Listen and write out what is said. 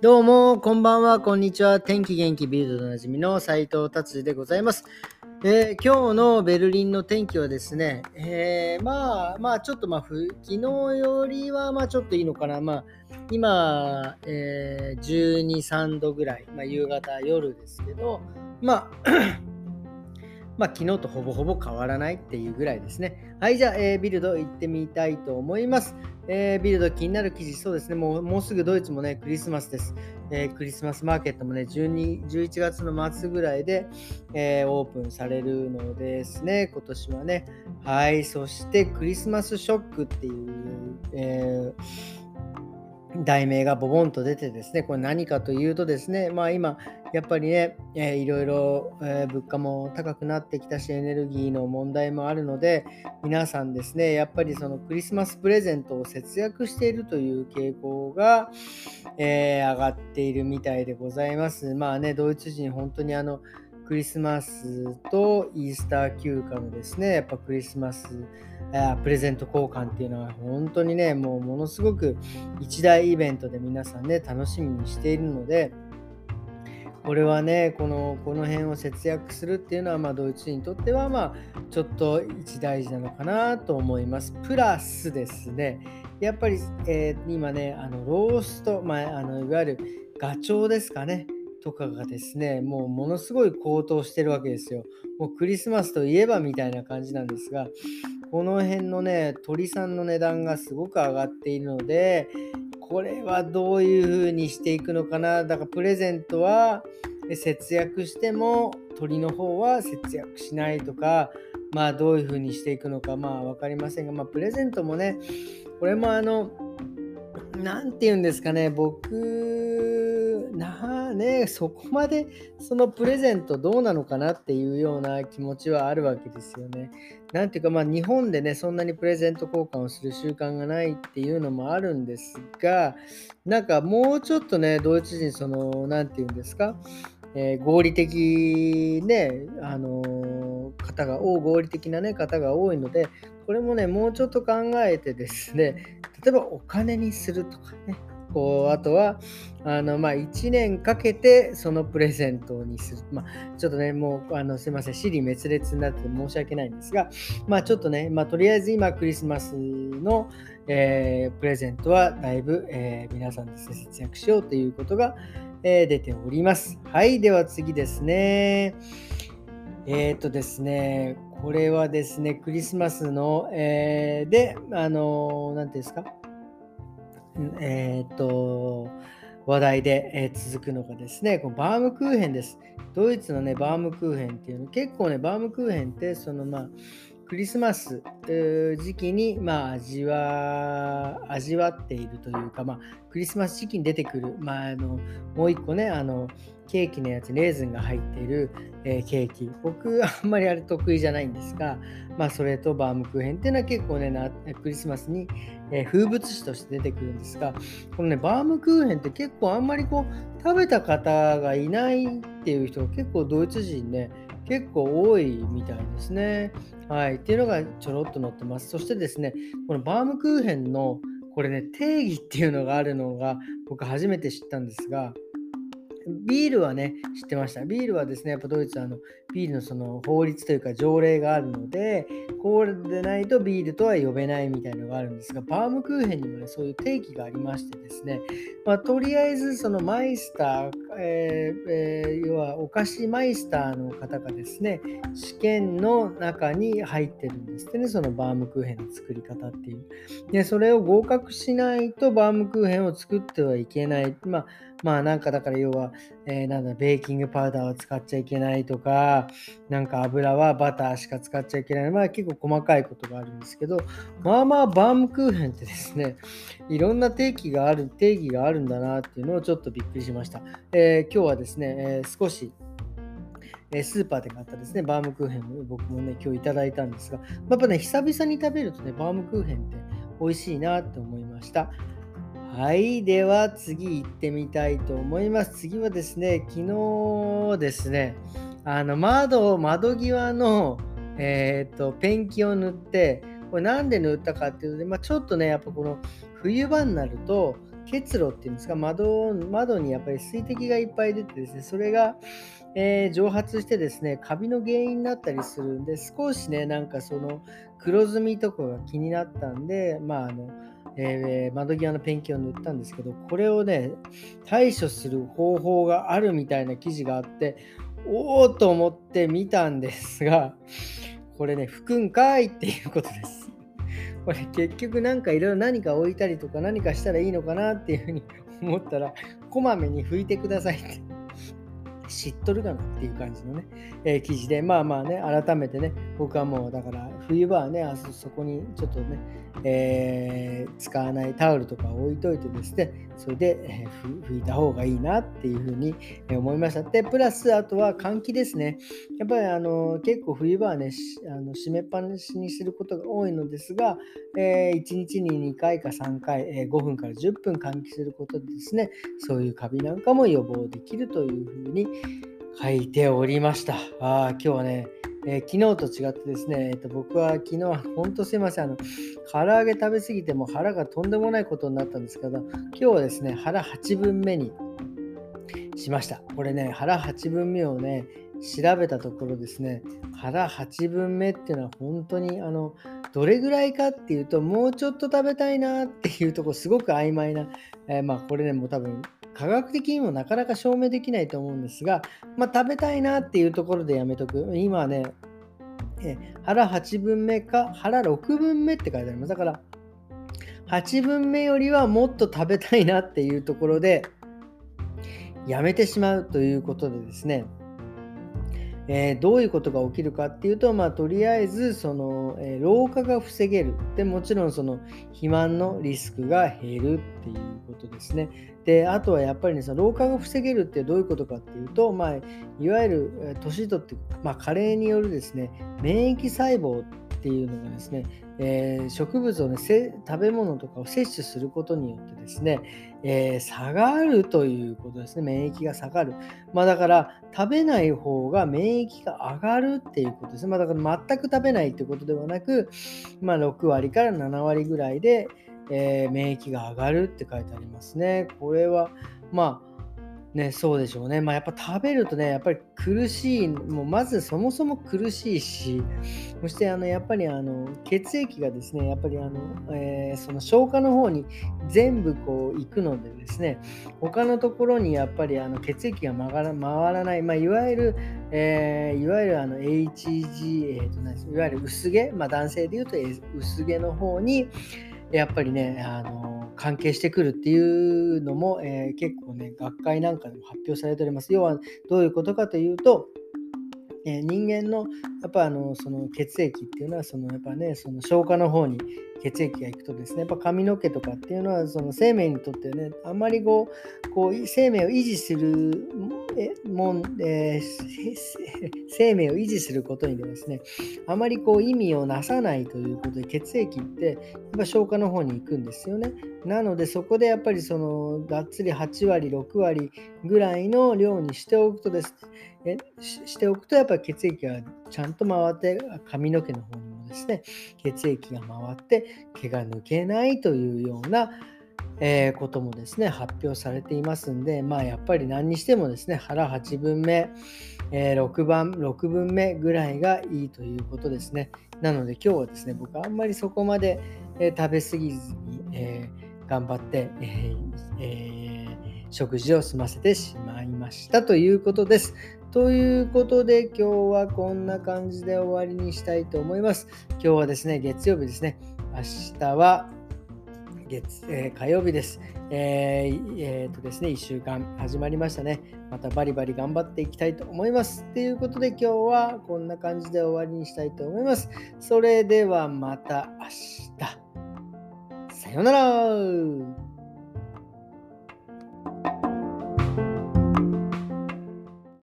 どうも、こんばんは、こんにちは。天気元気ビルドでおなじみの斉藤達治でございます。えー今日のベルリンの天気はですね、えーまあ、まあ、ちょっとまあ、昨日よりはまあ、ちょっといいのかな。まあ、今、えー12、3度ぐらい、まあ、夕方、夜ですけど、まあ、まあ、昨日とほぼほぼ変わらないっていうぐらいですね。はい、じゃあ、えービルド行ってみたいと思います。えービルド気になる記事、そうですね、もうもうすぐドイツもね、クリスマスです。えークリスマスマーケットもね、12 11月の末ぐらいで、えーオープンされるのですね、今年はね。はい、そしてクリスマスショックっていう、え題名がボボンと出てですね、これ何かというとですね、まあ今、やっぱりね、えーいろいろ、えー物価も高くなってきたし、エネルギーの問題もあるので、皆さんですね、やっぱりそのクリスマスプレゼントを節約しているという傾向が、えー上がっているみたいでございます。まあね、ドイツ人、本当にあの、クリスマスとイースター休暇のですね、やっぱクリスマス、あプレゼント交換っていうのは本当にね、もうものすごく一大イベントで皆さんね、楽しみにしているので、これはね、このこの辺を節約するっていうのは、まあ、ドイツ人にとっては、まあ、ちょっと一大事なのかなと思います。プラスですね、やっぱり、えー今ね、あのロースト、まあ、あのいわゆるガチョウですかね、とかがですね、もうものすごい高騰してるわけですよ。もうクリスマスといえばみたいな感じなんですが、この辺のね、鳥さんの値段がすごく上がっているので、これはどういう風にしていくのかな？だからプレゼントは節約しても鳥の方は節約しないとか、まあどういうふうにしていくのかまあ分かりませんが、まあプレゼントもね、これもあの、何て言うんですかね、僕、ね、そこまでそのプレゼントどうなのかなっていうような気持ちはあるわけですよね。なんていうか、まあ日本でね、そんなにプレゼント交換をする習慣がないっていうのもあるんですが、なんかもうちょっとね、ドイツ人、その、なんて言うんですか、えー合理的ね、あのー方が、お合理的なね、方が多いので、これもね、もうちょっと考えてですね、例えばお金にするとかね、こうあとはあの、まあ、1年かけてそのプレゼントにする。まあ、ちょっとね、もうあのすいません、尻滅裂になって申し訳ないんですが、まあ、ちょっとね、まあ、とりあえず今、クリスマスの、えープレゼントはだいぶ、えー皆さんで、節約しようということが、えー出ております。はい、では次ですね。えっ、とですね、これはですね、クリスマスの、えーで、あのーなんていうんですか、えっ、と、話題で、えー続くのがですね、このバームクーヘンです。ドイツのね、バームクーヘンっていうの、結構ね、バームクーヘンって、そのまあ、クリスマス時期に、まあ、味わ味わっているというか、まあ、クリスマス時期に出てくる、まあ、あのもう一個ねあのケーキのやつレーズンが入っている、えーケーキ僕あんまりあれ得意じゃないんですが、まあ、それとバームクーヘンっていうのは結構ねなクリスマスに、えー風物詩として出てくるんですがこのねバームクーヘンって結構あんまりこう食べた方がいないっていう人が結構ドイツ人ね結構多いみたいですね。はい。っていうのがちょろっと載ってます。そしてですね、このバームクーヘンのこれね、定義っていうのがあるのが僕初めて知ったんですが、ビールはね、知ってました。ビールはですね、やっぱドイツはあのビールのその法律というか条例があるので、これでないとビールとは呼べないみたいなのがあるんですが、バームクーヘンにもね、そういう定義がありましてですね、まあ、とりあえずそのマイスター、えーえー要はお菓子マイスターの方がですね、試験の中に入ってるんですってね、そのバームクーヘンの作り方っていう。で、それを合格しないとバームクーヘンを作ってはいけない。まあ、まあなんかだから要は、えーなんだ、ベーキングパウダーを使っちゃいけないとか、なんか油はバターしか使っちゃいけない。まあ結構細かいことがあるんですけど、まあまあバームクーヘンってですね、いろんな定義がある、定義があるんだなっていうのをちょっとびっくりしました。えー今日はですね、えー少し、えスーパーで買ったですね、バームクーヘンを僕もね、今日いただいたんですが、やっぱね、久々に食べるとね、バームクーヘンって美味しいなって思いました。はい、では次行ってみたいと思います。次はですね、昨日ですね、あの窓、窓際の、えー、とペンキを塗って、これなんで塗ったかっていうとね、まあ、ちょっとね、やっぱこの冬場になると、結露っていうんですか窓窓にやっぱり水滴がいっぱい出てですねそれが、えー、蒸発してですねカビの原因になったりするんで少しねなんかその黒ずみとかが気になったんでまああのえー、窓際のペンキを塗ったんですけどこれをね対処する方法があるみたいな記事があっておおと思って見たんですがこれね吹くんかいっていうことです。これ結局なんかいろいろ何か置いたりとか何かしたらいいのかなっていうふうに思ったらこまめに拭いてくださいって。知っとるかなっていう感じのね、えー、記事で、まあまあね、改めてね、僕はもうだから冬場はね、あそこにちょっとね、えー、使わないタオルとか置いといてですね、それで、えー、拭いた方がいいなっていうふうに思いました。で、プラス、あとは換気ですね。やっぱりあの結構冬場はね、あの閉めっぱなしにすることが多いのですが、えー、1日に2回か3回、えー、5分から10分換気することでですね、そういうカビなんかも予防できるというふうに書いておりました。あ今日はね、えー、昨日と違ってですね、えー、と僕は昨日は本当すいません、あの、唐揚げ食べ過ぎても腹がとんでもないことになったんですけど、今日はですね、腹8分目にしました。これね、腹8分目をね、調べたところですね、腹8分目っていうのは本当にあのどれぐらいかっていうと、もうちょっと食べたいなっていうところ、すごく曖昧な、えー、まあこれね、もう多分科学的にもなかなか証明できないと思うんですが、まあ、食べたいなっていうところでやめとく。今はね、え腹8分目か腹6分目って書いてあります。だから、8分目よりはもっと食べたいなっていうところで、やめてしまうということでですね、えー、どういうことが起きるかっていうと、まあ、とりあえずその、えー、老化が防げるでもちろんその肥満のリスクが減るっていうことですね。であとはやっぱりねその老化が防げるってどういうことかっていうと、まあ、いわゆる年取って、まあ、加齢によるですね免疫細胞っていうのがですね、えー、植物をね食べ物とかを摂取することによってですね、えー、下がるということですね。免疫が下がる、まあ、だから食べない方が免疫が上がるっていうことですね、まあ、だから全く食べないってことではなく、まあ、6割から7割ぐらいで、えー、免疫が上がるって書いてありますね。これはまあね、そうでしょうね。まあ、やっぱ食べるとね、やっぱり苦しい、もうまずそもそも苦しいし、そしてあのやっぱりあの血液がですね、やっぱりあの、えー、その消化の方に全部こう行くのでですね、他のところにやっぱりあの血液が回ら回らない、まあ、いわゆる、えー、いわゆるあの HG、えーとね、いわゆる薄毛、まあ、男性でいうと薄毛の方に、やっぱりね、あの関係してくるっていうのも、えー、結構ね、学会なんかでも発表されております。要はどういうことかというと、えー、人間のやっぱあのその血液っていうのはそのやっぱねその消化の方に血液がいくとですねやっぱ髪の毛とかっていうのはその生命にとってねあんまりこうこう生命を維持するえもん、えー、生命を維持することにですねあまりこう意味をなさないということで血液ってやっぱ消化の方に行くんですよね。なのでそこでやっぱりそのがっつり8割6割ぐらいの量にしておくとですねしておくとやっぱり血液がちゃんと回って髪の毛の方にですね血液が回って毛が抜けないというようなえー、こともですね発表されていますんでまあやっぱり何にしてもですね腹8分目、えー、6番6分目ぐらいがいいということですね。なので今日はですね僕あんまりそこまで、えー、食べ過ぎずに、え頑張って、ええ食事を済ませてしまいましたということです。ということで今日はこんな感じで終わりにしたいと思います。今日はですね、月曜日ですね。明日は月、えー、火曜日です。えー、えー、とですね、1週間始まりましたね。またバリバリ頑張っていきたいと思います。ということで今日はこんな感じで終わりにしたいと思います。それではまた明日。さようなら